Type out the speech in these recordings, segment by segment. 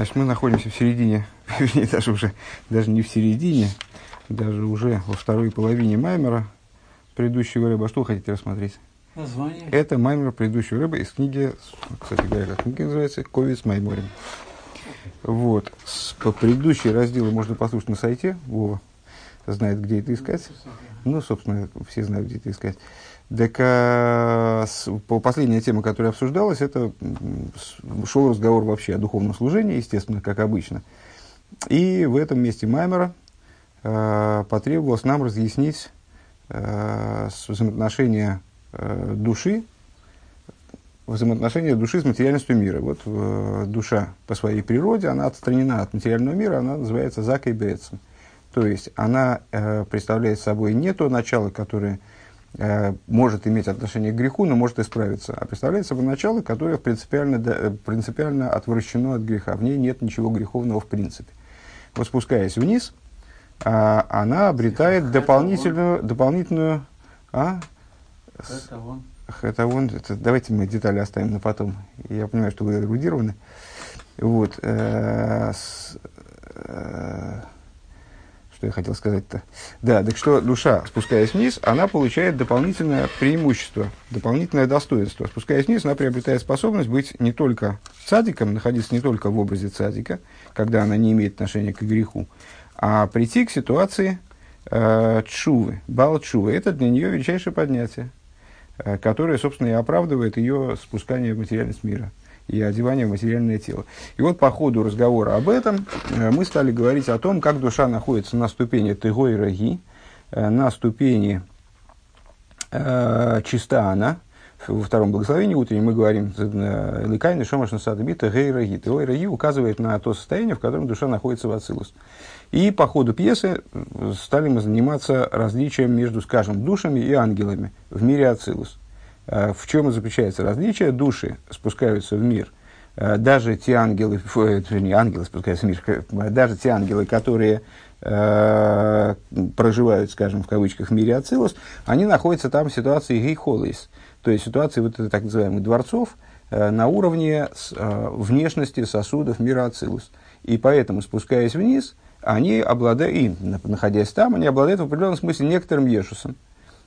Значит, мы находимся в середине, вернее, даже уже, даже не в середине, даже уже во второй половине Маймера, предыдущего рыба. Что вы хотите рассмотреть? Название. Это Маймер предыдущего рыба из книги, кстати говоря, как книга называется, Ковец Майморем. Вот. С, по предыдущие разделы можно послушать на сайте. Вова знает, где это искать. Ну, собственно, все знают, где это искать. Так, а, с, по последняя тема, которая обсуждалась, это шел разговор вообще о духовном служении, естественно, как обычно. И в этом месте Маймера э, потребовалось нам разъяснить э, взаимоотношения э, души, взаимоотношения души с материальностью мира. Вот э, душа по своей природе, она отстранена от материального мира, она называется закой бецем. То есть она э, представляет собой не то начало, которое может иметь отношение к греху, но может исправиться. А представляет собой начало, которое принципиально, э, принципиально отвращено от греха. В ней нет ничего греховного в принципе. Вот спускаясь вниз, а, она обретает дополнительную, дополнительную а? Это вон, это, давайте мы детали оставим на потом. Я понимаю, что вы эрудированы. Вот. Э, с, э, что я хотел сказать-то? Да, так что душа, спускаясь вниз, она получает дополнительное преимущество, дополнительное достоинство. Спускаясь вниз, она приобретает способность быть не только цадиком, находиться не только в образе цадика, когда она не имеет отношения к греху, а прийти к ситуации э, чувы, бал чувы. Это для нее величайшее поднятие, э, которое, собственно, и оправдывает ее спускание в материальность мира и одевание в материальное тело. И вот по ходу разговора об этом э, мы стали говорить о том, как душа находится на ступени тыго и раги, э, на ступени э, чиста она, во втором благословении утреннем мы говорим э, «Ликайны шомаш насадабита гей раги». Тыго и раги указывает на то состояние, в котором душа находится в Ацилус. И по ходу пьесы стали мы заниматься различием между, скажем, душами и ангелами в мире Ацилус. Э, в чем заключается различие? Души спускаются в мир. Э, даже те ангелы, э, не ангелы спускаются в мир, даже те ангелы, которые проживают, скажем, в кавычках, в мире Ацилус, они находятся там в ситуации гейхолис, то есть ситуации вот так называемых дворцов на уровне внешности сосудов мира Ацилус. И поэтому, спускаясь вниз, они обладают, и находясь там, они обладают в определенном смысле некоторым ешусом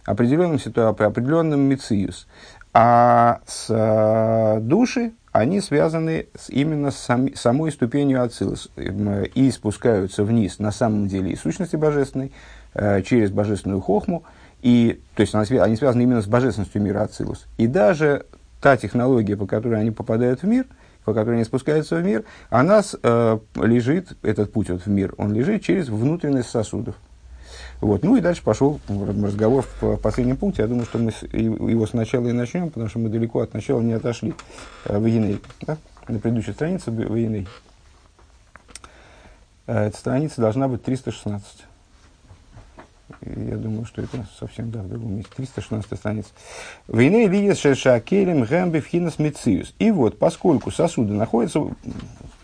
определенным ситуациям, определенным мициус. А с э, души, они связаны с, именно с сам, самой ступенью Ацилус и спускаются вниз на самом деле и сущности божественной, э, через божественную хохму, и, то есть она, они связаны именно с божественностью мира Ацилус. И даже та технология, по которой они попадают в мир, по которой они спускаются в мир, она э, лежит, этот путь вот в мир, он лежит через внутренность сосудов. Вот. Ну и дальше пошел разговор в последнем пункте. Я думаю, что мы его сначала и начнем, потому что мы далеко от начала не отошли э, в Еней. Да? На предыдущей странице в Еней. Э, эта страница должна быть 316. Я думаю, что это совсем, да, в другом месте. 316 страница. Войны лиес шершакелем гэмбе вхинас мециус. И вот, поскольку сосуды находятся,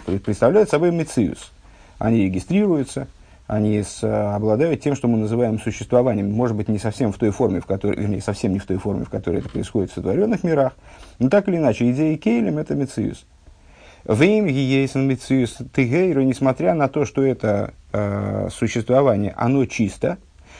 представляют собой мециус, они регистрируются – они с, обладают тем, что мы называем существованием, может быть, не совсем в той форме, в которой, вернее, совсем не в той форме, в которой это происходит в сотворенных мирах, но так или иначе, идея Кейлем – это Мециус. Вим Гиейсен Мециус Тигейру, несмотря на то, что это э, существование, оно чисто,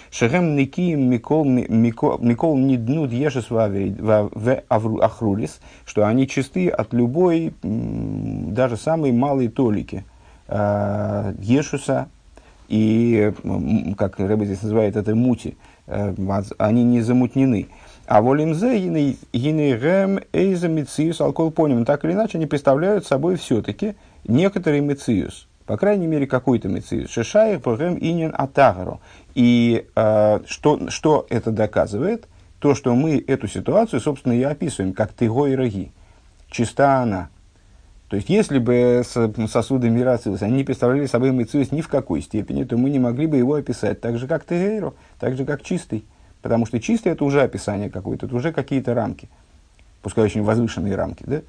Шехем Никием Микол не днут Ешес в Ахрулис, что они чисты от любой, даже самой малой толики э, Ешуса, и, как Рэбби здесь называет это, мути, э, они не замутнены. А волимзе гинейгем эйза мициус алкоголь. Так или иначе, они представляют собой все-таки некоторый мициус. По крайней мере, какой-то мициус. Шишаих прогрем инин атагару. И э, что, что это доказывает? То, что мы эту ситуацию, собственно, и описываем, как тыго и роги. Чиста она, то есть, если бы сосуды мира Ацилус, они не представляли собой Мецуис ни в какой степени, то мы не могли бы его описать так же, как Тегейру, так же, как чистый. Потому что чистый – это уже описание какое-то, это уже какие-то рамки, пускай очень возвышенные рамки. Да?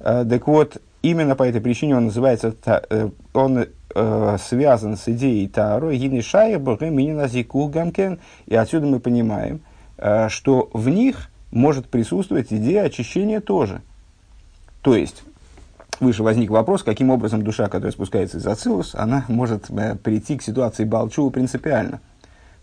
А, так вот, именно по этой причине он называется, э, он э, связан с идеей Таро, Гини Шая, Минина Зику Гамкен, и отсюда мы понимаем, э, что в них может присутствовать идея очищения тоже. То есть, выше возник вопрос, каким образом душа, которая спускается из Ацилус, она может э, прийти к ситуации Балчува принципиально.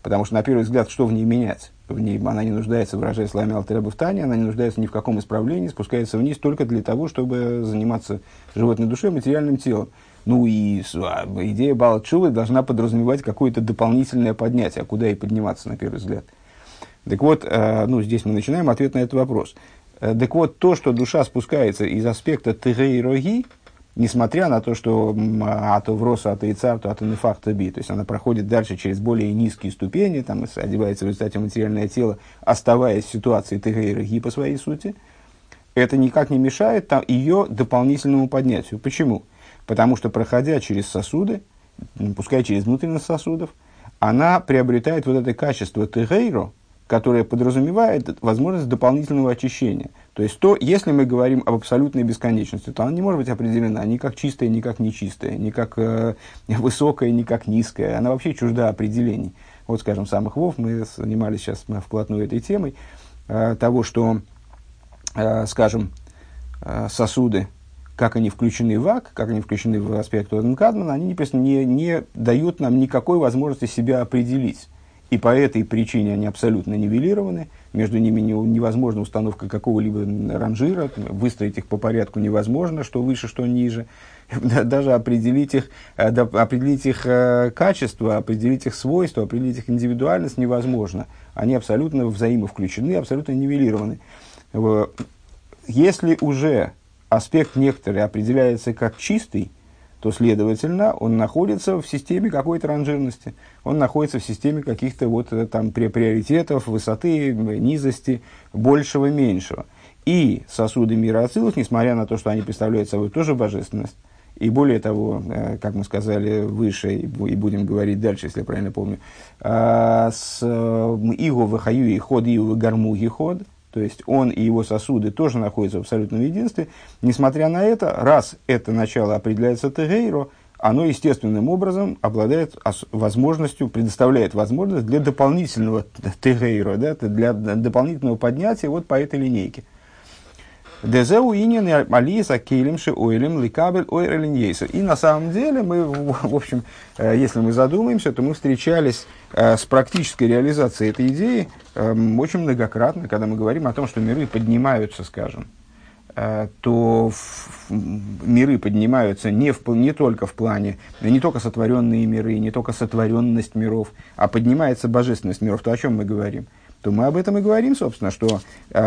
Потому что, на первый взгляд, что в ней менять? В ней, она не нуждается, выражая словами Алтера в Тане, она не нуждается ни в каком исправлении, спускается вниз только для того, чтобы заниматься животной душой, материальным телом. Ну и а, идея Балчувы должна подразумевать какое-то дополнительное поднятие, а куда и подниматься, на первый взгляд. Так вот, э, ну, здесь мы начинаем ответ на этот вопрос. Э, так вот, то, что душа спускается из аспекта тырей несмотря на то, что а то вроса, а то яйца, то а нефах, то би, то есть она проходит дальше через более низкие ступени, там, одевается в результате материальное тело, оставаясь в ситуации тырей по своей сути, это никак не мешает там, ее дополнительному поднятию. Почему? Потому что, проходя через сосуды, пускай через внутренность сосудов, она приобретает вот это качество тегейро, которое подразумевает возможность дополнительного очищения. То есть, то, если мы говорим об абсолютной бесконечности, то она не может быть определена ни как чистая, ни как нечистая, ни как э, высокая, ни как низкая. Она вообще чужда определений. Вот, скажем, самых вов, мы занимались сейчас вплотную этой темой, э, того, что, э, скажем, э, сосуды, как они включены в АК, как они включены в аспект Кадмана, они не, не, не дают нам никакой возможности себя определить и по этой причине они абсолютно нивелированы, между ними невозможна установка какого-либо ранжира, выстроить их по порядку невозможно, что выше, что ниже, даже определить их, э, определить их э, качество, определить их свойства, определить их индивидуальность невозможно. Они абсолютно взаимовключены, абсолютно нивелированы. Если уже аспект некоторый определяется как чистый, то, следовательно, он находится в системе какой-то ранжирности, он находится в системе каких-то вот э, там приоритетов, высоты, низости, большего, меньшего. И сосуды мира Ацилус, несмотря на то, что они представляют собой тоже божественность, и более того, э, как мы сказали выше, и будем говорить дальше, если я правильно помню, э, с Игу Вахаю и Ход Игу Гармуги Ход – то есть он и его сосуды тоже находятся в абсолютном единстве. Несмотря на это, раз это начало определяется Тегейро, оно естественным образом обладает возможностью, предоставляет возможность для дополнительного Тегейро, да, для дополнительного поднятия вот по этой линейке. Дезеу инин алиса кейлимши ойлем ликабель ойрелиньейсер. И на самом деле мы, в общем, э, если мы задумаемся, то мы встречались э, с практической реализацией этой идеи эм, очень многократно, когда мы говорим о том, что миры поднимаются, скажем, э, то миры поднимаются не, в, не только в плане, не только сотворенные миры, не только сотворенность миров, а поднимается божественность миров. То о чем мы говорим? То мы об этом и говорим, собственно, что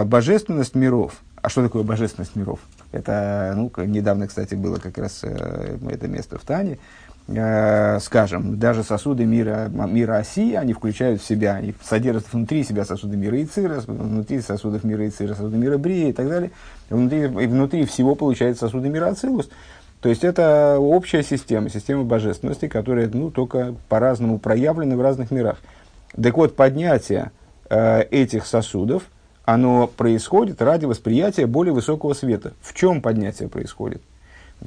божественность миров – а что такое божественность миров? Это, ну, недавно, кстати, было как раз э, это место в Тане. Э, скажем, даже сосуды мира, мира оси, они включают в себя, они содержат внутри себя сосуды мира Ицира, внутри сосудов мира Ицира, сосуды мира Брия и так далее. И внутри, и внутри всего получается сосуды мира Ацилус. То есть это общая система, система божественности, которая ну, только по-разному проявлена в разных мирах. Так вот, поднятие э, этих сосудов – оно происходит ради восприятия более высокого света. В чем поднятие происходит?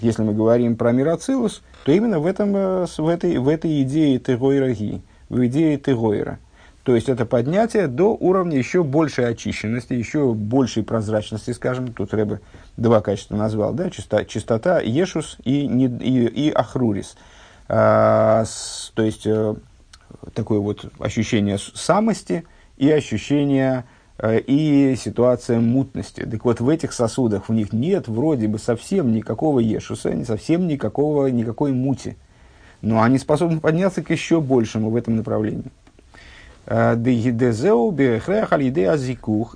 Если мы говорим про мироцилус, то именно в, этом, э, в, этой, в этой идее теройраги, в идее теройра. То есть это поднятие до уровня еще большей очищенности, еще большей прозрачности, скажем, тут Рэбе два качества назвал, да, чистота, чистота Ешус и, и, и Ахрурис. А, с, то есть э, такое вот ощущение самости и ощущение и ситуация мутности. Так вот, в этих сосудах у них нет вроде бы совсем никакого ешуса, не совсем никакого, никакой мути. Но они способны подняться к еще большему в этом направлении. Э,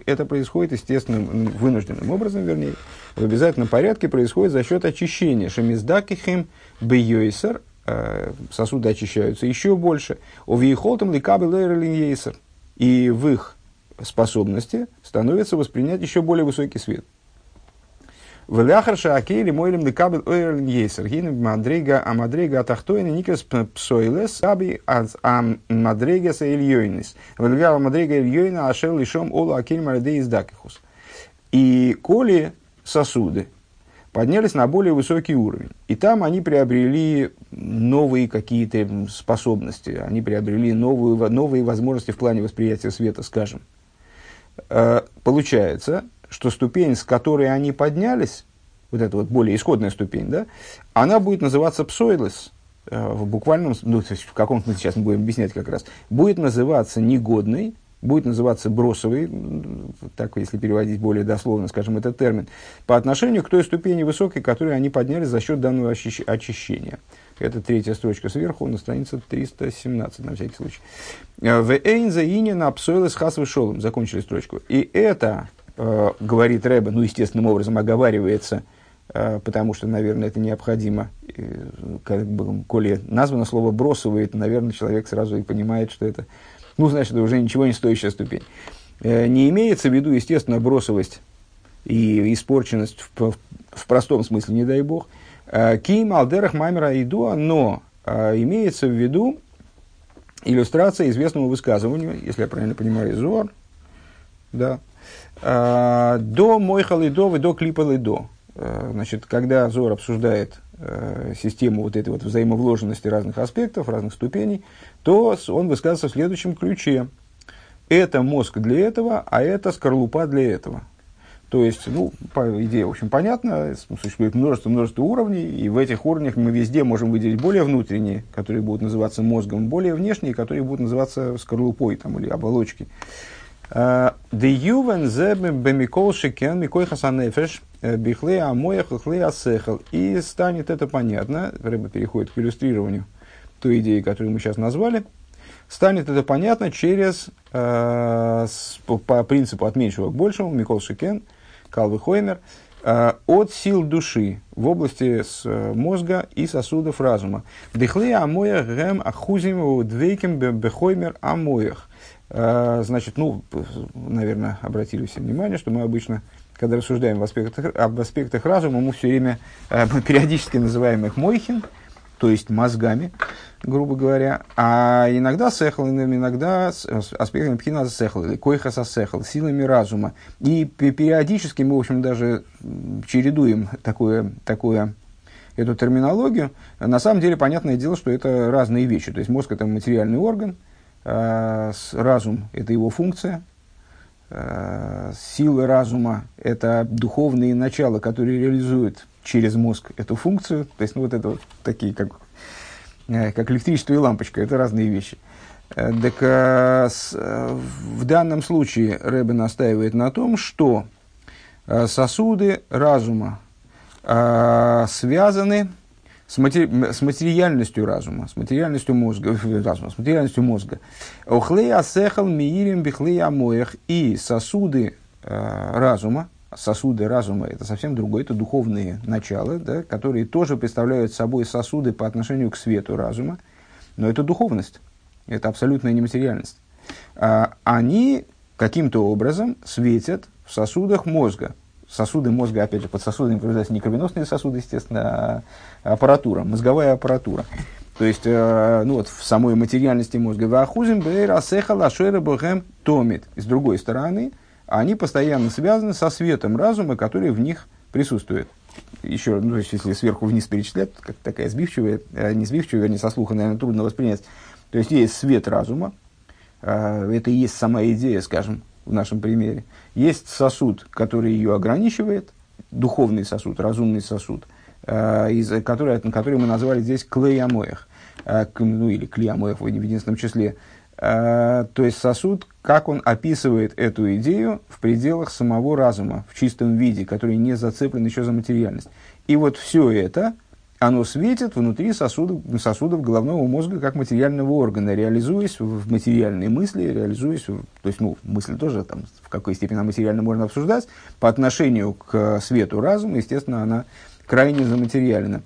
Это происходит естественным, вынужденным образом, вернее, в обязательном порядке происходит за счет очищения. Шамиздакихим бейойсер, э, сосуды очищаются еще больше. Овиехолтам ликабы И в их способности становится воспринять еще более высокий свет. Веляхарша акейли мойлем декабель ойрлин ейсер. Гин мадрега а мадрега аби аз ам мадрега са ильёйнис. Велява мадрега ола акель марадей издакихус. И коли сосуды поднялись на более высокий уровень. И там они приобрели новые какие-то способности, они приобрели новые, новые возможности в плане восприятия света, скажем – получается, что ступень, с которой они поднялись, вот эта вот более исходная ступень, да, она будет называться псойлес, э, в буквальном, ну, то есть в каком смысле сейчас мы будем объяснять как раз, будет называться негодной, будет называться бросовой, так если переводить более дословно, скажем, этот термин, по отношению к той ступени высокой, которую они подняли за счет данного очищения. Это третья строчка сверху, на странице 317, на всякий случай. Э, в Эйнза Инина Псойлес Хас Вишолом. Закончили строчку. И это, э, говорит Рэба, ну, естественным образом оговаривается, э, потому что, наверное, это необходимо. Э, как бы, коли названо слово бросывает, наверное, человек сразу и понимает, что это, ну, значит, уже ничего не стоящая ступень. Э, не имеется в виду, естественно, бросовость и испорченность в, в, в простом смысле, не дай бог – Ким алдерах маймера идуа, но э, имеется в виду иллюстрация известному высказыванию, если я правильно понимаю, Зор, да, э, до мойхал и до, до клипал и до. Значит, когда Зор обсуждает систему вот этой вот взаимовложенности разных аспектов, разных ступеней, то он высказывается в следующем ключе. Это мозг для этого, а это скорлупа для этого. То есть, ну, по, идее, в общем, понятно, существует множество, множество уровней, и в этих уровнях мы везде можем выделить более внутренние, которые будут называться мозгом, более внешние, которые будут называться скорлупой там, или хасанефеш э, асехал. И станет это понятно, Рэба переходит к иллюстрированию той идеи, которую мы сейчас назвали, станет это понятно через, э, с, по, по принципу от меньшего к большему, Микол Шикен – Калвы Хоймер, э, от сил души в области с э, мозга и сосудов разума. Дыхли амоях гэм ахузим двейким бехоймер амоях. Э, значит, ну, наверное, обратили все внимание, что мы обычно, когда рассуждаем в аспектах, об аспектах разума, мы все время, мы периодически называем их мойхин, то есть мозгами, грубо говоря, а иногда сехал, иногда аспектами пхина сехал, или койхаса сехал, силами разума. И периодически мы, в общем, даже чередуем такое, такое, эту терминологию. На самом деле, понятное дело, что это разные вещи. То есть мозг это материальный орган, а разум это его функция, силы разума это духовные начала, которые реализуют через мозг эту функцию. То есть, ну, вот это вот такие, как Э, как электричество и лампочка, это разные вещи. Э, так э, в данном случае Рэбе настаивает на том, что сосуды разума связаны с, матери, с материальностью разума, с материальностью мозга, разума, с материальностью мозга. Охлей асехал миирим бихлей амоях и сосуды разума, сосуды разума – это совсем другое, это духовные начала, да, которые тоже представляют собой сосуды по отношению к свету разума, но это духовность, это абсолютная нематериальность. А, они каким-то образом светят в сосудах мозга. Сосуды мозга, опять же, под сосудами подразумеваются не кровеносные сосуды, естественно, а аппаратура, мозговая аппаратура. То есть, э, ну вот, в самой материальности мозга. Вахузим бэйр асеха лашера бэхэм томит. С другой стороны, они постоянно связаны со светом разума, который в них присутствует. Еще, ну, если сверху вниз перечислять, как такая сбивчивая, э, не сбивчивая, вернее, со слуха, наверное, трудно воспринять. То есть, есть свет разума, э, это и есть сама идея, скажем, в нашем примере. Есть сосуд, который ее ограничивает, духовный сосуд, разумный сосуд, э, из, который, который мы назвали здесь клеямоях, ну или клеямоях в единственном числе, то есть сосуд, как он описывает эту идею в пределах самого разума, в чистом виде, который не зацеплен еще за материальность. И вот все это, оно светит внутри сосудов, сосудов головного мозга как материального органа, реализуясь в материальной мысли, реализуясь, то есть, ну, мысль тоже там в какой степени она материально можно обсуждать, по отношению к свету разума, естественно, она крайне заматериальна.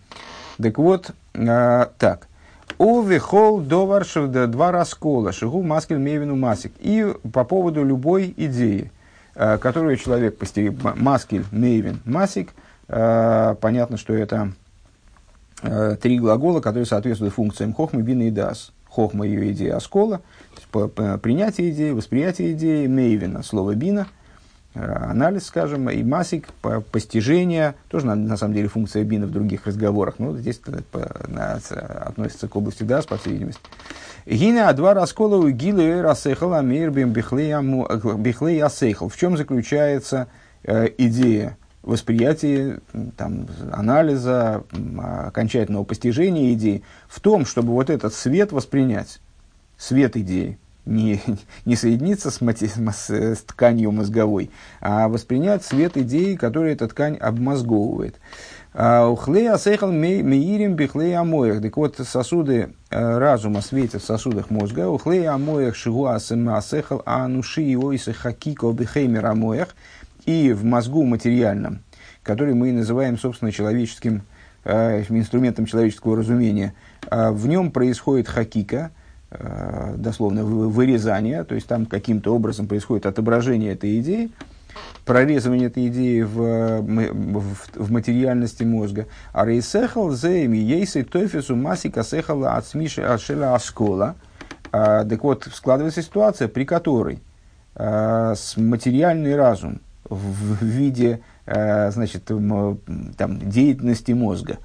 Так вот, а, так, Увихол довар два раскола, шигу маскель мевину масик. И по поводу любой идеи, э, которую человек постигает, маскель, мейвин, масик, э, понятно, что это э, три глагола, которые соответствуют функциям хохмы, бина и дас. Хохма ее идея оскола, принятие идеи, восприятие идеи, мейвина, слово бина – Э, анализ, скажем, и масик, постижение, тоже на, на самом деле функция бина в других разговорах, но здесь относится к области дас, по всей видимости. Гина два раскола у гилы расехал амир бихлей асейхал. В чем заключается э, идея восприятия, там, анализа, окончательного постижения идеи в том, чтобы вот этот свет воспринять, свет идеи, не, не соединиться с, мати, с, с тканью мозговой, а воспринять свет идеи, который эта ткань обмозговывает. А, Ухлея асехал меирим бихлея амоях. Так вот, сосуды э, разума светят в сосудах мозга. Ухлея амоях шигуа асехал ануши и ойсы хакико бихеймер амоях. И в мозгу материальном, который мы называем, собственно, человеческим э, инструментом человеческого разумения, э, в нем происходит хакика, э, дословно вырезание, то есть там каким-то образом происходит отображение этой идеи, прорезывание этой идеи в, в, в материальности мозга. А рейсехал зейми ейсы тофису маси касехала от смиши ашела аскола. А, так вот, складывается ситуация, при которой а, материальный разум в, виде а, значит, там, деятельности мозга,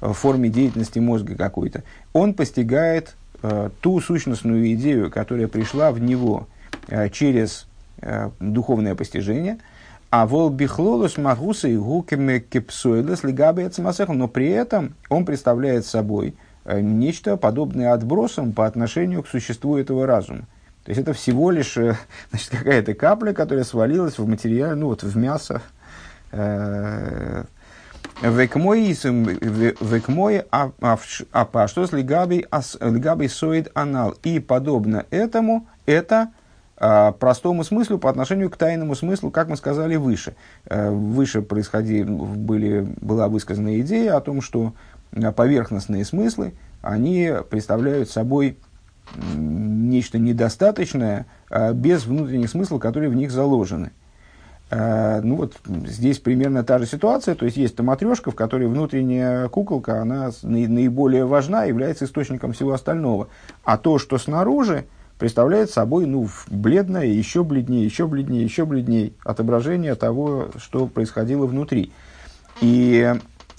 в форме деятельности мозга какой-то, он постигает а, ту сущностную идею, которая пришла в него а, через духовное постижение – а вол бихлолус магуса и гуками кепсуэлес лигабец но при этом он представляет собой э, нечто подобное отбросам по отношению к существу этого разума. То есть это всего лишь э, значит, какая-то капля, которая свалилась в материал, ну вот в мясо. Э, векмой, а, а, а что с лигабей соид анал. И подобно этому, это а, простому смыслу по отношению к тайному смыслу, как мы сказали выше. Э, выше происходили, были, была высказана идея о том, что э, поверхностные смыслы, они представляют собой нечто недостаточное, а, без внутренних смыслов, которые в них заложены. Э, ну вот здесь примерно та же ситуация, то есть есть там матрешка, в которой внутренняя куколка, она наиболее важна, является источником всего остального. А то, что снаружи, представляет собой ну, бледное, еще бледнее, еще бледнее, еще бледнее отображение того, что происходило внутри. И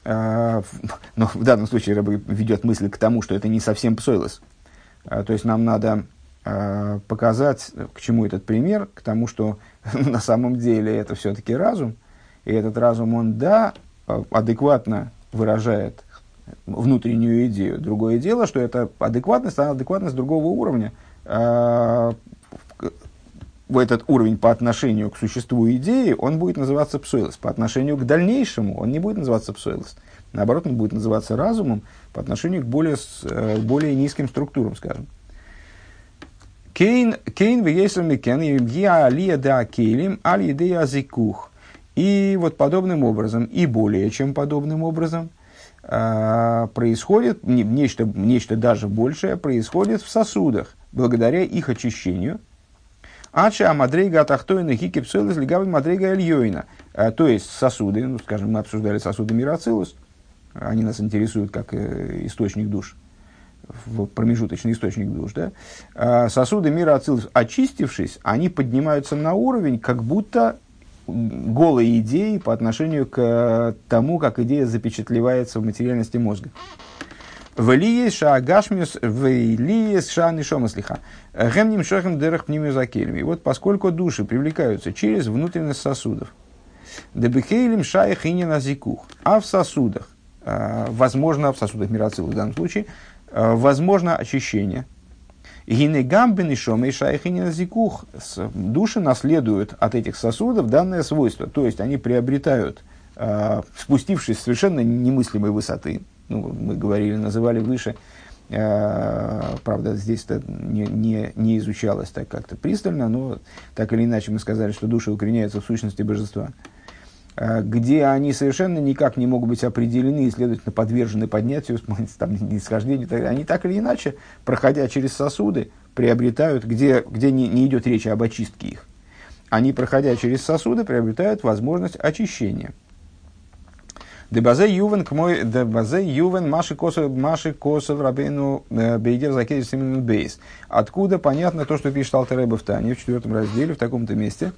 э, ну, в данном случае ведет мысль к тому, что это не совсем псойлос. Э, то есть нам надо э, показать, к чему этот пример, к тому, что на самом деле это все-таки разум. И этот разум, он, да, адекватно выражает внутреннюю идею. Другое дело, что это адекватность, она адекватность другого уровня – э, этот уровень по отношению к существу идеи, он будет называться псойлос. По отношению к дальнейшему он не будет называться псойлос. Наоборот, он будет называться разумом по отношению к более, э, более низким структурам, скажем. Кейн Кейн веесами я алия да кейлим аль идея зикух. И вот подобным образом, и более чем подобным образом, э, происходит, нечто, нечто даже большее происходит в сосудах благодаря их очищению. Ача амадрейга атахтойна хикипсойлес легавый мадрейга эльйойна. Э, то есть сосуды, ну, скажем, мы обсуждали сосуды мироцилус, они нас интересуют как э, источник душ, промежуточный источник душ. Да? Э, сосуды мира Ацилус, очистившись, они поднимаются на уровень, как будто голой идеи по отношению к тому, как идея запечатлевается в материальности мозга. Велиес шаагашмиус велиес шанишомаслиха. Гемним шохем дерах пнимюзакельми. И вот поскольку души привлекаются через внутренность сосудов, дебехейлим шаях и назикух, а в сосудах, возможно, в сосудах мироцил в данном случае, э, возможно очищение. Гинегамбен и шом и шаях и назикух. Души наследуют от этих сосудов данное свойство. То есть они приобретают, э, спустившись с совершенно немыслимой высоты, ну, мы говорили, называли выше, э, правда, здесь это не, не, не изучалось так как-то пристально, но так или иначе мы сказали, что души укореняются в сущности божества, э, где они совершенно никак не могут быть определены и, следовательно, подвержены поднятию, там, нисхождению, они так или иначе, проходя через сосуды, приобретают, где, где не, не идет речь об очистке их, они, проходя через сосуды, приобретают возможность очищения – Дебазе ювен к мой дебазе ювен маши косов маши косов рабейну э, бейдер закедиш симен бейс. Откуда понятно то, что пишет Алтереба в Тане в четвертом разделе в таком-то месте.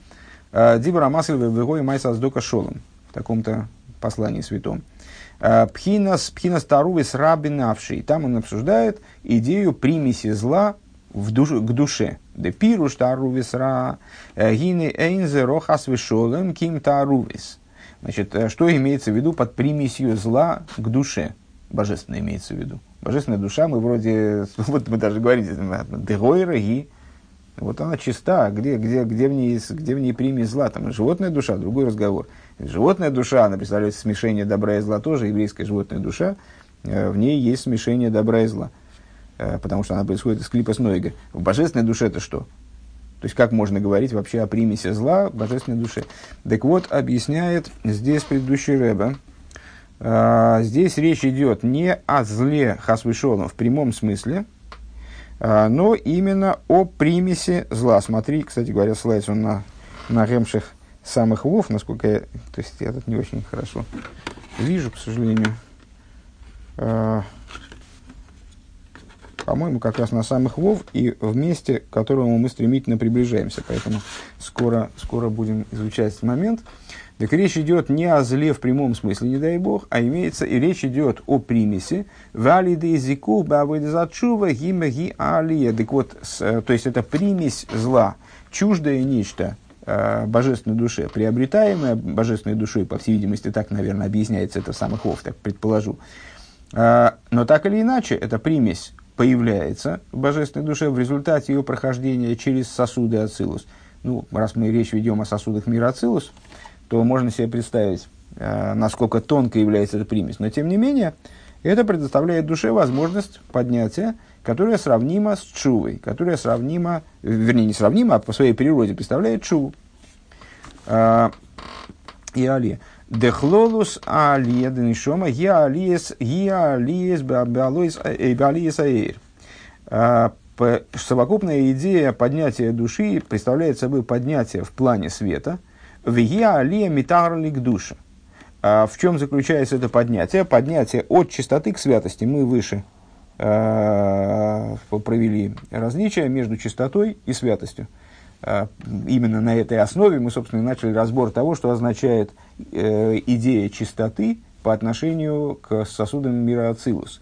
Э, Дибра масл вегой майса сдока шолом в таком-то послании святом. Э, пхинас пхинас тарувис рабинавший. Там он обсуждает идею примеси зла в душу, к душе. Де пируш тарувис ра гины эйнзе рохас вишолем ким тарувис. Значит, э, что имеется в виду под примесью зла к душе? Божественное имеется в виду. Божественная душа, мы вроде, вот мы даже говорим, дегойра и вот она чиста, где, где, где, в ней, где в ней примесь зла, там животная душа, другой разговор. Животная душа, она представляет смешение добра и зла тоже, еврейская животная душа, э, в ней есть смешение добра и зла, э, потому что она происходит из клипа Снойга. В божественной душе это что? То есть, как можно говорить вообще о примеси зла в божественной душе? Так вот, объясняет здесь предыдущий Рэбе, э, здесь речь идет не о зле Хасвишона в прямом смысле, а, но именно о примеси зла. Смотри, кстати говоря, ссылается он на, на ремших самых вов, насколько я... То есть я тут не очень хорошо вижу, к сожалению. А, по-моему, как раз на самых вов и в месте, к которому мы стремительно приближаемся. Поэтому скоро, скоро будем изучать этот момент. Так речь идет не о зле в прямом смысле, не дай бог, а имеется и речь идет о примеси. Валиды языку гимаги алия. Так вот, э, то есть это примесь зла, чуждое нечто э, божественной душе, приобретаемое божественной душой, по всей видимости, так, наверное, объясняется это самых вов, так предположу. Э, но так или иначе, эта примесь появляется в божественной душе в результате ее прохождения через сосуды Ацилус. Ну, раз мы речь ведем о сосудах мира Ацилус, то можно себе представить, э, насколько тонко является эта примесь. Но тем не менее, это предоставляет душе возможность поднятия, которая сравнима с чувой, которая сравнима, вернее, не сравнима, а по своей природе представляет чуву. Э, и али. Дехлолус алия денишома я алиес я алиес беалиес э, аэйр. Совокупная идея поднятия души представляет собой поднятие в плане света – Вия алия митарлик душа. А в чем заключается это поднятие? Поднятие от чистоты к святости. Мы выше э, провели различия между чистотой и святостью. Э, именно на этой основе мы, собственно, начали разбор того, что означает э, идея чистоты по отношению к сосудам мира Ацилус.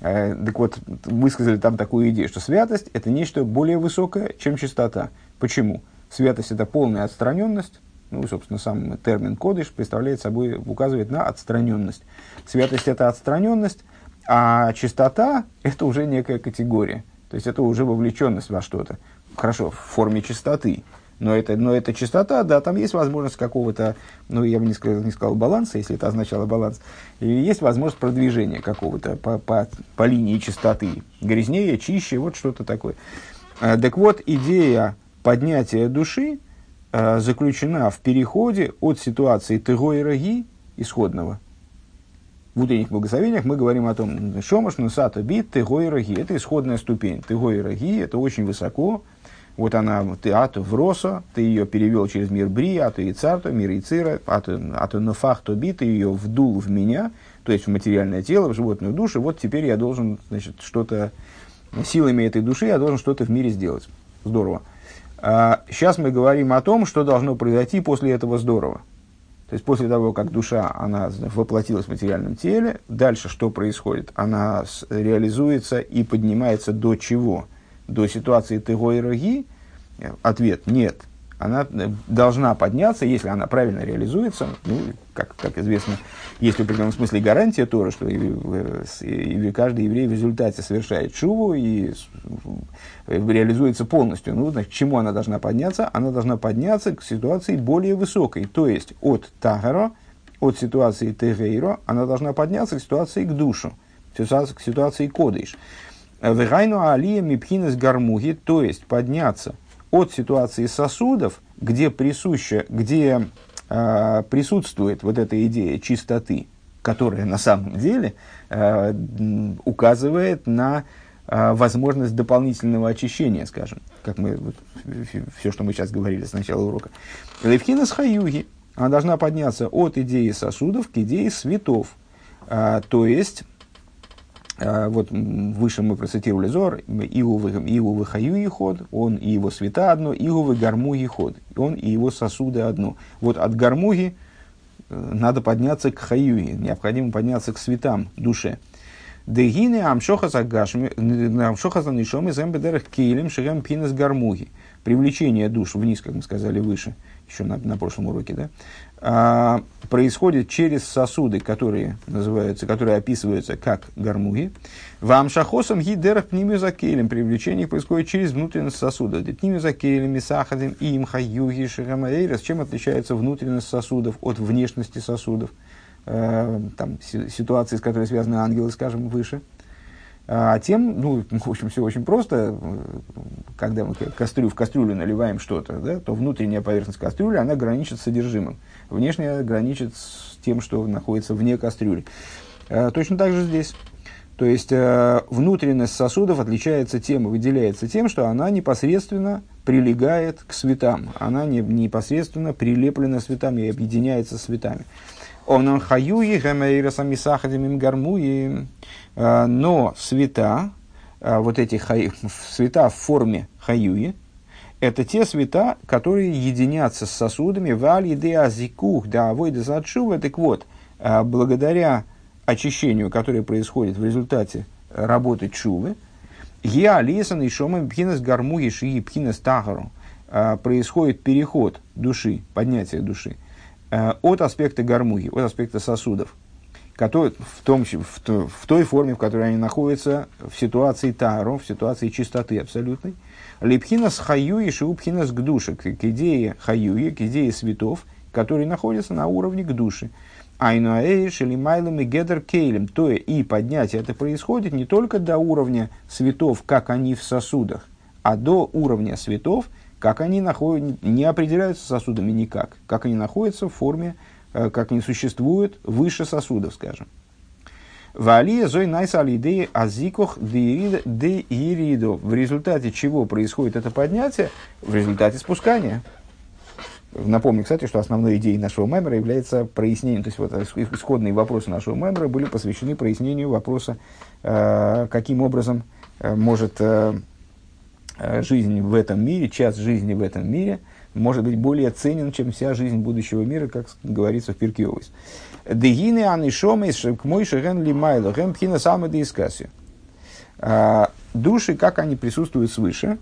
Так вот, высказали там такую идею, что святость – это нечто более высокое, чем чистота. Почему? Святость – это полная отстраненность, ну, собственно, сам термин кодыш представляет собой, указывает на отстраненность. Святость – это отстраненность, а чистота – это уже некая категория. То есть, это уже вовлеченность во что-то. Хорошо, в форме чистоты. Но это, но это чистота, да, там есть возможность какого-то, ну, я бы не сказал, не сказал баланса, если это означало баланс, и есть возможность продвижения какого-то по, по, по линии чистоты. Грязнее, чище, вот что-то такое. А, так вот, идея поднятия души – заключена в переходе от ситуации тыго и роги, исходного. В утренних благословениях мы говорим о том, шомаш нусата бит тыго и роги. Это исходная ступень. Тыго и роги, это очень высоко. Вот она, ты ато вроса, ты ее перевел через мир бри, ато и царто, мир и цира, ато, ато нафахто би, ты ее вдул в меня, то есть в материальное тело, в животную душу. Вот теперь я должен, значит, что-то, силами этой души я должен что-то в мире сделать. Здорово. Сейчас а, мы говорим о том, что должно произойти после этого здорово. То есть после того, как душа она воплотилась в материальном теле, дальше что происходит? Она реализуется и поднимается до чего? До ситуации тыго и роги? Ответ – нет она э, должна подняться, если она правильно реализуется. Ну, как, как известно, есть в определенном смысле гарантия Тора, что и, и, и каждый еврей в результате совершает шуву и реализуется полностью. Ну, значит, к чему она должна подняться? Она должна подняться к ситуации более высокой, то есть от Тагаро, от ситуации Тегейро, она должна подняться к ситуации к душу, к ситуации Кодыш. Вегайну алия мипхинес гармуги, то есть подняться – от ситуации сосудов, где, присуще, где э, присутствует вот эта идея чистоты, которая на самом деле э, указывает на э, возможность дополнительного очищения, скажем, как мы, вот, все, что мы сейчас говорили с начала урока. Левхина с хаюги, она должна подняться от идеи сосудов к идее светов, э, то есть вот выше мы процитировали Зор, Иувы Хаю и ход, он и его света одно, Иувы Гармуги ход, он и его сосуды одно. Вот от Гармуги э, надо подняться к Хаюи, необходимо подняться к светам душе. Дегины амшоха загашми, амшоха занишом из эмбедерах кейлем шерем пинес гармуги. Привлечение душ вниз, как мы сказали выше, еще на, на прошлом уроке, да, а, происходит через сосуды, которые называются, которые описываются как гармуги. Вам шахосом гидерах пнимюзакелем. Привлечение происходит через внутренность сосуда. Пнимюзакелем, мисахадем, им, хаюги, шигамаэйрас. Чем отличается внутренность сосудов от внешности сосудов? Э, там, ситуации, с которой связаны ангелы, скажем, выше. А тем, ну, в общем, все очень просто. Когда мы кастрю, в кастрюлю наливаем что-то, да, то внутренняя поверхность кастрюли, она граничит с содержимым. Внешняя граничит с тем, что находится вне кастрюли. А, точно так же здесь. То есть э, внутренность сосудов отличается тем, выделяется тем, что она непосредственно прилегает к светам. Она не, непосредственно прилеплена светам и объединяется с светами. Он хаюи гамейраса мисахадимим гармуи. Э, но света, э, вот эти хай, света в форме хаюи, это те света, которые единятся с сосудами в аль-иде-азикух, да, авойда задшува. Так вот, благодаря очищению, которое происходит в результате работы чувы, я лесан и шомам пхинас гармуги шии пхинас тахару, а, происходит переход души, поднятие души а, от аспекта гармуги, от аспекта сосудов, который, в, том, в, в той форме, в которой они находятся в ситуации тару, в ситуации чистоты абсолютной, липхинас хаюи шиупхинас к душе, к идее хаюи, к идее светов, которые находятся на уровне к душе. Айнуаэйш или Майлом и Гедер Кейлем. То и поднятие это происходит не только до уровня светов, как они в сосудах, а до уровня светов, как они находят, не определяются сосудами никак, как они находятся в форме, э, как они существуют выше сосудов, скажем. Валия зой найса алидеи азикох де иридо. В результате чего происходит это поднятие? В результате спускания. Напомню, кстати, что основной идеей нашего мемора является прояснение, то есть вот исходные вопросы нашего мемора были посвящены прояснению вопроса, э, каким образом э, может э, жизнь в этом мире, час жизни в этом мире может быть более ценен, чем вся жизнь будущего мира, как говорится в Пиркиовис. Дегины анишомис к мой шеген лимайло, гем пхина. Э, души, как они присутствуют свыше,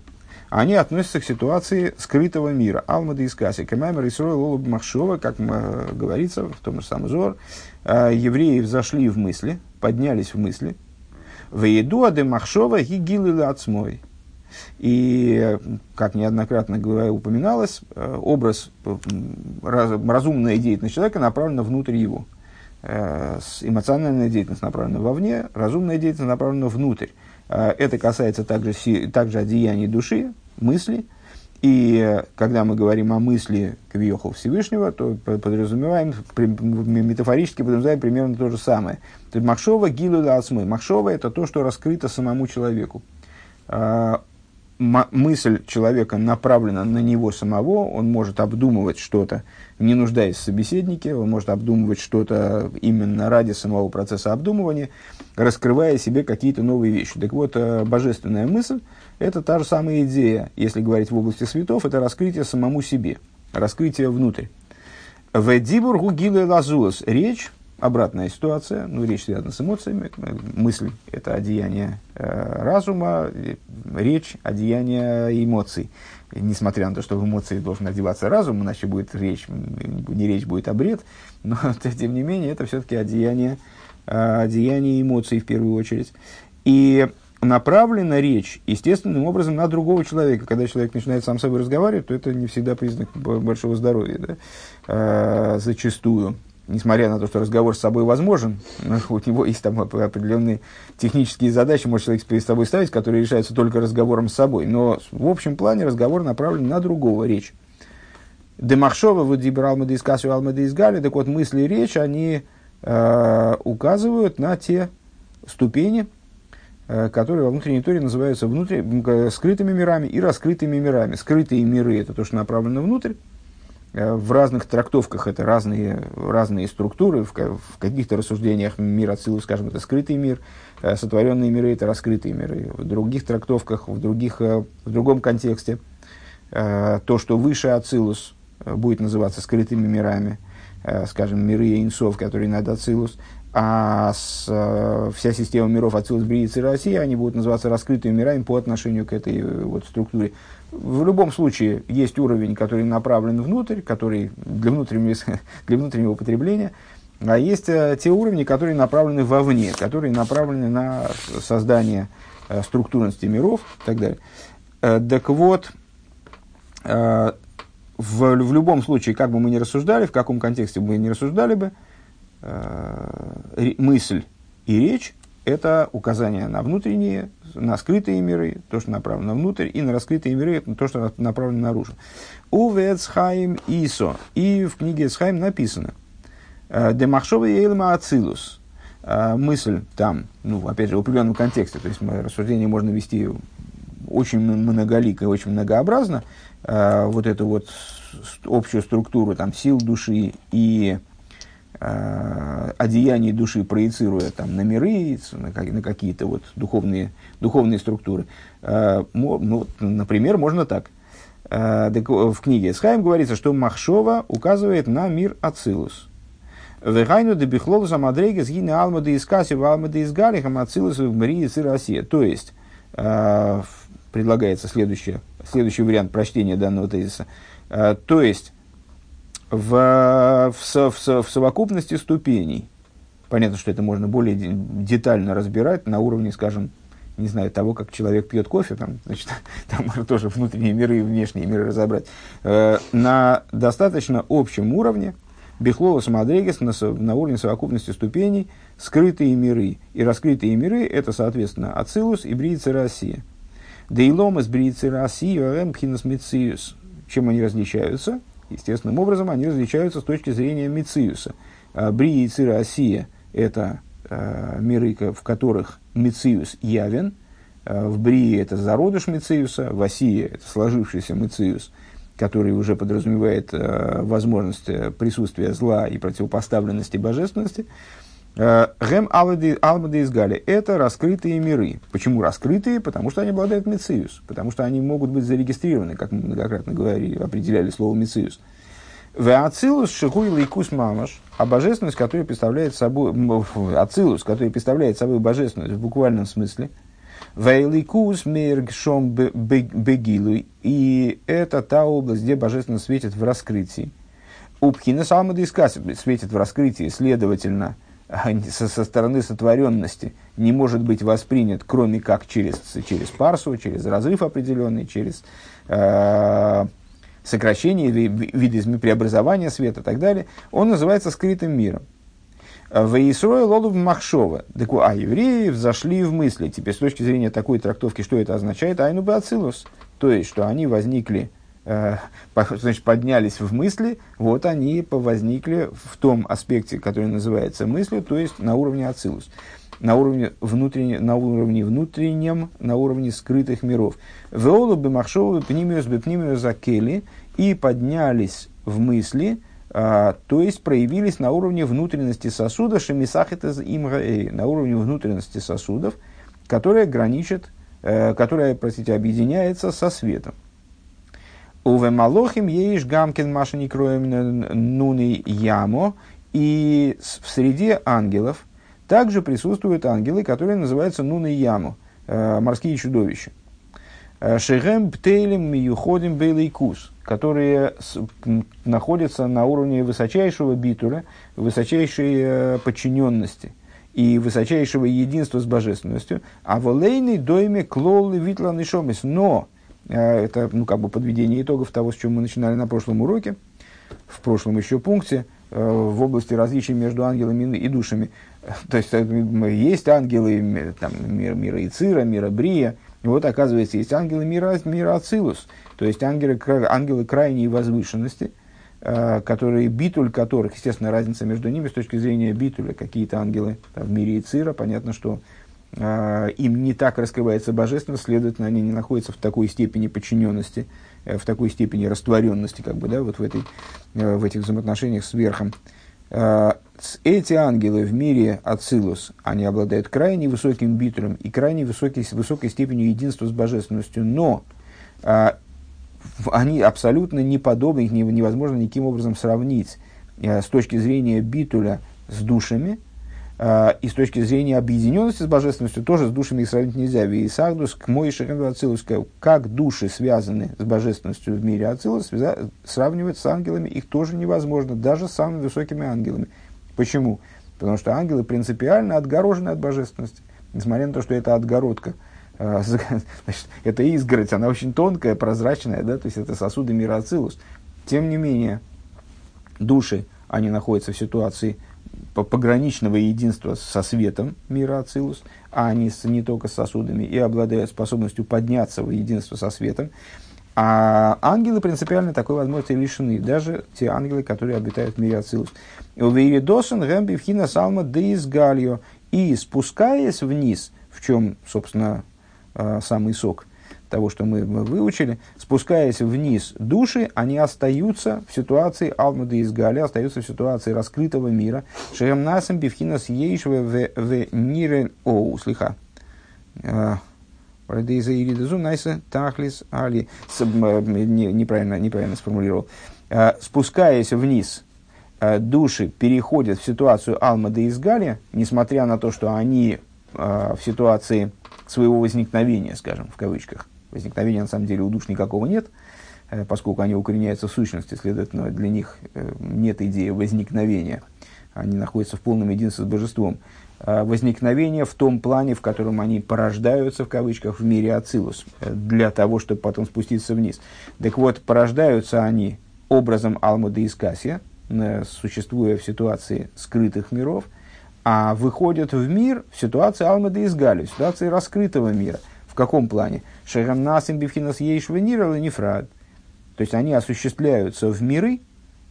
они относятся к ситуации скрытого мира. Алмада искаси. Камамер и Срой Махшова, как говорится в том же самом Зор, э, евреи взошли в мысли, поднялись в мысли. В еду аде Махшова гигилы отсмой. И, как неоднократно упоминалось, э, образ, разумная деятельность человека направлена внутрь его. Э, эмоциональная деятельность направлена вовне, разумная деятельность направлена внутрь. Это касается также, также одеяний души, мысли. И когда мы говорим о мысли Квиоху Всевышнего, то подразумеваем, метафорически подразумеваем примерно то же самое. То есть Махшова гилу ацмы. Махшова – это то, что раскрыто самому человеку. Мысль человека направлена на него самого, он может обдумывать что-то, не нуждаясь в собеседнике, он может обдумывать что-то именно ради самого процесса обдумывания, раскрывая себе какие-то новые вещи. Так вот, э, божественная мысль – это та же самая идея, если говорить в области светов, это раскрытие самому себе, раскрытие внутрь. В Дибургу Гиле Лазуас речь, обратная ситуация, ну, речь связана с эмоциями, мысль – это одеяние э, разума, речь – одеяние эмоций. Несмотря на то, что в эмоции должен одеваться разум, иначе будет речь, не речь будет, а бред, но, тем не менее, это все-таки одеяние, э, одеяние эмоций в первую очередь. И направлена речь естественным образом на другого человека. Когда человек начинает сам с собой разговаривать, то это не всегда признак большого здоровья. Да? А, зачастую. Несмотря на то, что разговор с собой возможен, у него есть там определенные технические задачи, может человек перед собой ставить, которые решаются только разговором с собой. Но в общем плане разговор направлен на другого речь. Демахшова, Касю Алмада из Гали, так вот мысли и речь, они э, указывают на те ступени, Э, которые во внутренней торе называются внутри, скрытыми мирами и раскрытыми мирами. Скрытые миры – это то, что направлено внутрь. Э, в разных трактовках это разные, разные структуры. В, в каких-то рассуждениях мир Ацилус, скажем, это скрытый мир. Э, сотворенные миры – это раскрытые миры. В других трактовках, в, других, в другом контексте то, что выше Ацилус, будет называться скрытыми мирами – скажем, миры инсов, которые над Ацилус, а с, э, вся система миров Ацилус, Брииц и Россия, они будут называться раскрытыми мирами по отношению к этой э, вот структуре. В любом случае есть уровень, который направлен внутрь, который для внутреннего, для внутреннего потребления, а есть э, те уровни, которые направлены вовне, которые направлены на создание э, структурности миров и так далее. Э, так вот, в, в любом случае, как бы мы ни рассуждали, в каком контексте бы мы ни рассуждали бы, мысль и речь – это указание на внутренние, на скрытые миры, то, что направлено внутрь, и на раскрытые миры, то, что направлено наружу. У Вецхайм Исо. И в книге Эцхайм написано э, «Демахшова Ейлма Ацилус». Э, мысль там, ну, опять же, в определенном контексте, то есть рассуждение можно вести очень многолико и очень многообразно. Э, вот эту вот общую структуру там, сил души и одеяний души, проецируя там, на миры, на, какие-то вот духовные, духовные структуры. Э, ну, например, можно так. Э, в книге Схайм говорится, что Махшова указывает на мир Ацилус. Вегайну де бихлолуса мадрейгес гине алмады из каси в алмады из галихам Ацилус в Марии Россия. То есть, э, предлагается следующее, следующий вариант прочтения данного тезиса. Э, то есть, в, в, в, в совокупности ступеней, понятно, что это можно более детально разбирать на уровне, скажем, не знаю, того, как человек пьет кофе, там, значит, там можно тоже внутренние миры и внешние миры разобрать, э, на достаточно общем уровне, Бехлова Самадрегес на, на уровне совокупности ступеней, скрытые миры и раскрытые миры, это, соответственно, Ацилус и Бриица Россия. Дейлом из Бриицы Россия, Ремпхинас Мициус. Чем они различаются? Естественным образом они различаются с точки зрения Мициуса. А, Брия и Цира Осия – это э, миры, в которых Мициус явен. Э, в Брии это зародыш Мициуса, в Осии это сложившийся Мициус, который уже подразумевает э, возможность присутствия зла и противопоставленности божественности. Гем Алмады из Гали – это раскрытые миры. Почему раскрытые? Потому что они обладают мециус, потому что они могут быть зарегистрированы, как мы многократно говорили, определяли слово мециус. Веацилус шихуй лейкус мамаш, а божественность, которая представляет собой, ацилус, который представляет собой божественность в буквальном смысле, Вейликус мергшом бегилу, и это та область, где божественность светит в раскрытии. Упхина самады светит в раскрытии, следовательно, со, со стороны сотворенности не может быть воспринят, кроме как через, через парсу, через разрыв определенный, через э, сокращение, виды преобразования света и так далее, он называется скрытым миром. Ваисрой лолув махшова. А евреи взошли в мысли. Теперь с точки зрения такой трактовки, что это означает? Айну бацилус. То есть, что они возникли Э, значит, поднялись в мысли, вот они возникли в том аспекте, который называется мыслью, то есть на уровне ацилус, на уровне, внутренне, на уровне внутреннем, на уровне скрытых миров. Веолу бемахшову пнимиус бепнимиус закели и поднялись в мысли, а, то есть проявились на уровне внутренности сосуда, шемисахетез имгаэй, на уровне внутренности сосудов, которая граничит, э, которая, простите, объединяется со светом. Уве Малохим еиш гамкин маша не кроем нуны ямо. И в среде ангелов также присутствуют ангелы, которые называются нуны яму, э, морские чудовища. Э, Шехем птейлем миюходим бейлейкус, которые находятся на уровне высочайшего битуля, высочайшей э, подчиненности и высочайшего единства с божественностью. А волейный дойме клолы витлан и шомис. Но это ну, как бы подведение итогов того, с чем мы начинали на прошлом уроке, в прошлом еще пункте, э, в области различий между ангелами и душами. То есть э, есть ангелы там, мира, мира Ицира, мира Брия. И вот оказывается, есть ангелы мира, мира Ацилус. То есть ангелы, ангелы крайней возвышенности, которые, битуль которых, естественно, разница между ними с точки зрения битуля. Какие-то ангелы там, в мире Ицира, понятно, что Э, им не так раскрывается божественность, следовательно, они не находятся в такой степени подчиненности, э, в такой степени растворенности, как бы, да, вот в, этой, э, в этих взаимоотношениях с верхом. Эти ангелы в мире Ацилус, они обладают крайне высоким битулем и крайне высокой, высокой степенью единства с божественностью, но они абсолютно не подобны, их невозможно никаким образом сравнить с точки зрения битуля с душами – А, и с точки зрения объединенности с божественностью тоже с душами их сравнить нельзя. Висагдус к Мойше Ацилус, как души связаны с божественностью в мире Ацилус, сравнивать с ангелами их тоже невозможно, даже с самыми высокими ангелами. Почему? Потому что ангелы принципиально отгорожены от божественности. Несмотря на то, что это отгородка, а, значит, это изгородь, она очень тонкая, прозрачная, да, то есть это сосуды мира Ацилус. Тем не менее, души, они находятся в ситуации пограничного единства со светом мира Ацилус, а они с, не только с сосудами, и обладают способностью подняться в единство со светом. А ангелы принципиально такой возможности лишены, даже те ангелы, которые обитают в мире Ацилус. Увейридосен гэмби вхина салма деизгальо. И спускаясь вниз, в чем, собственно, а, самый сок того, что мы выучили, спускаясь вниз души, они остаются в ситуации Алмады из Гали, остаются в ситуации раскрытого мира. Шерем насам бифхинас ейшве в нире оу, слиха. А, Тахлис Али. Неправильно, неправильно сформулировал. А, спускаясь вниз, души переходят в ситуацию Алмады из Гали, несмотря на то, что они в ситуации своего возникновения, скажем, в кавычках. Возникновения, на самом деле, у душ никакого нет, э, поскольку они укореняются в сущности, следовательно, для них э, нет идеи возникновения. Они находятся в полном единстве с божеством. А возникновение в том плане, в котором они порождаются, в кавычках, в мире Ацилус, э, для того, чтобы потом спуститься вниз. Так вот, порождаются они образом Алмада Искасия, существуя в ситуации скрытых миров, а выходят в мир в ситуации Алмада Изгали, в ситуации раскрытого мира – каком плане? Шерам насим бифхинас ейшвенира нефрад. То есть они осуществляются в миры,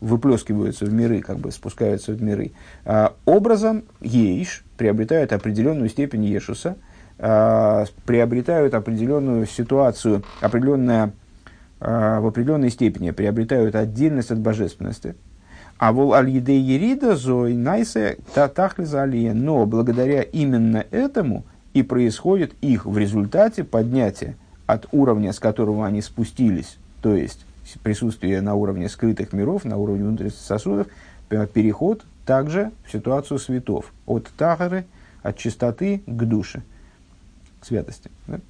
выплескиваются в миры, как бы спускаются в миры, а, образом ейш приобретают определенную степень ешуса, а, приобретают определенную ситуацию, определенная, в определенной степени приобретают отдельность от божественности. А вол аль ерида зой найсе тахли Но благодаря именно этому и происходит их в результате поднятия от уровня, с которого они спустились, то есть присутствие на уровне скрытых миров, на уровне внутренних сосудов, переход также в ситуацию светов, от тахары, от чистоты к душе, к святости. Да?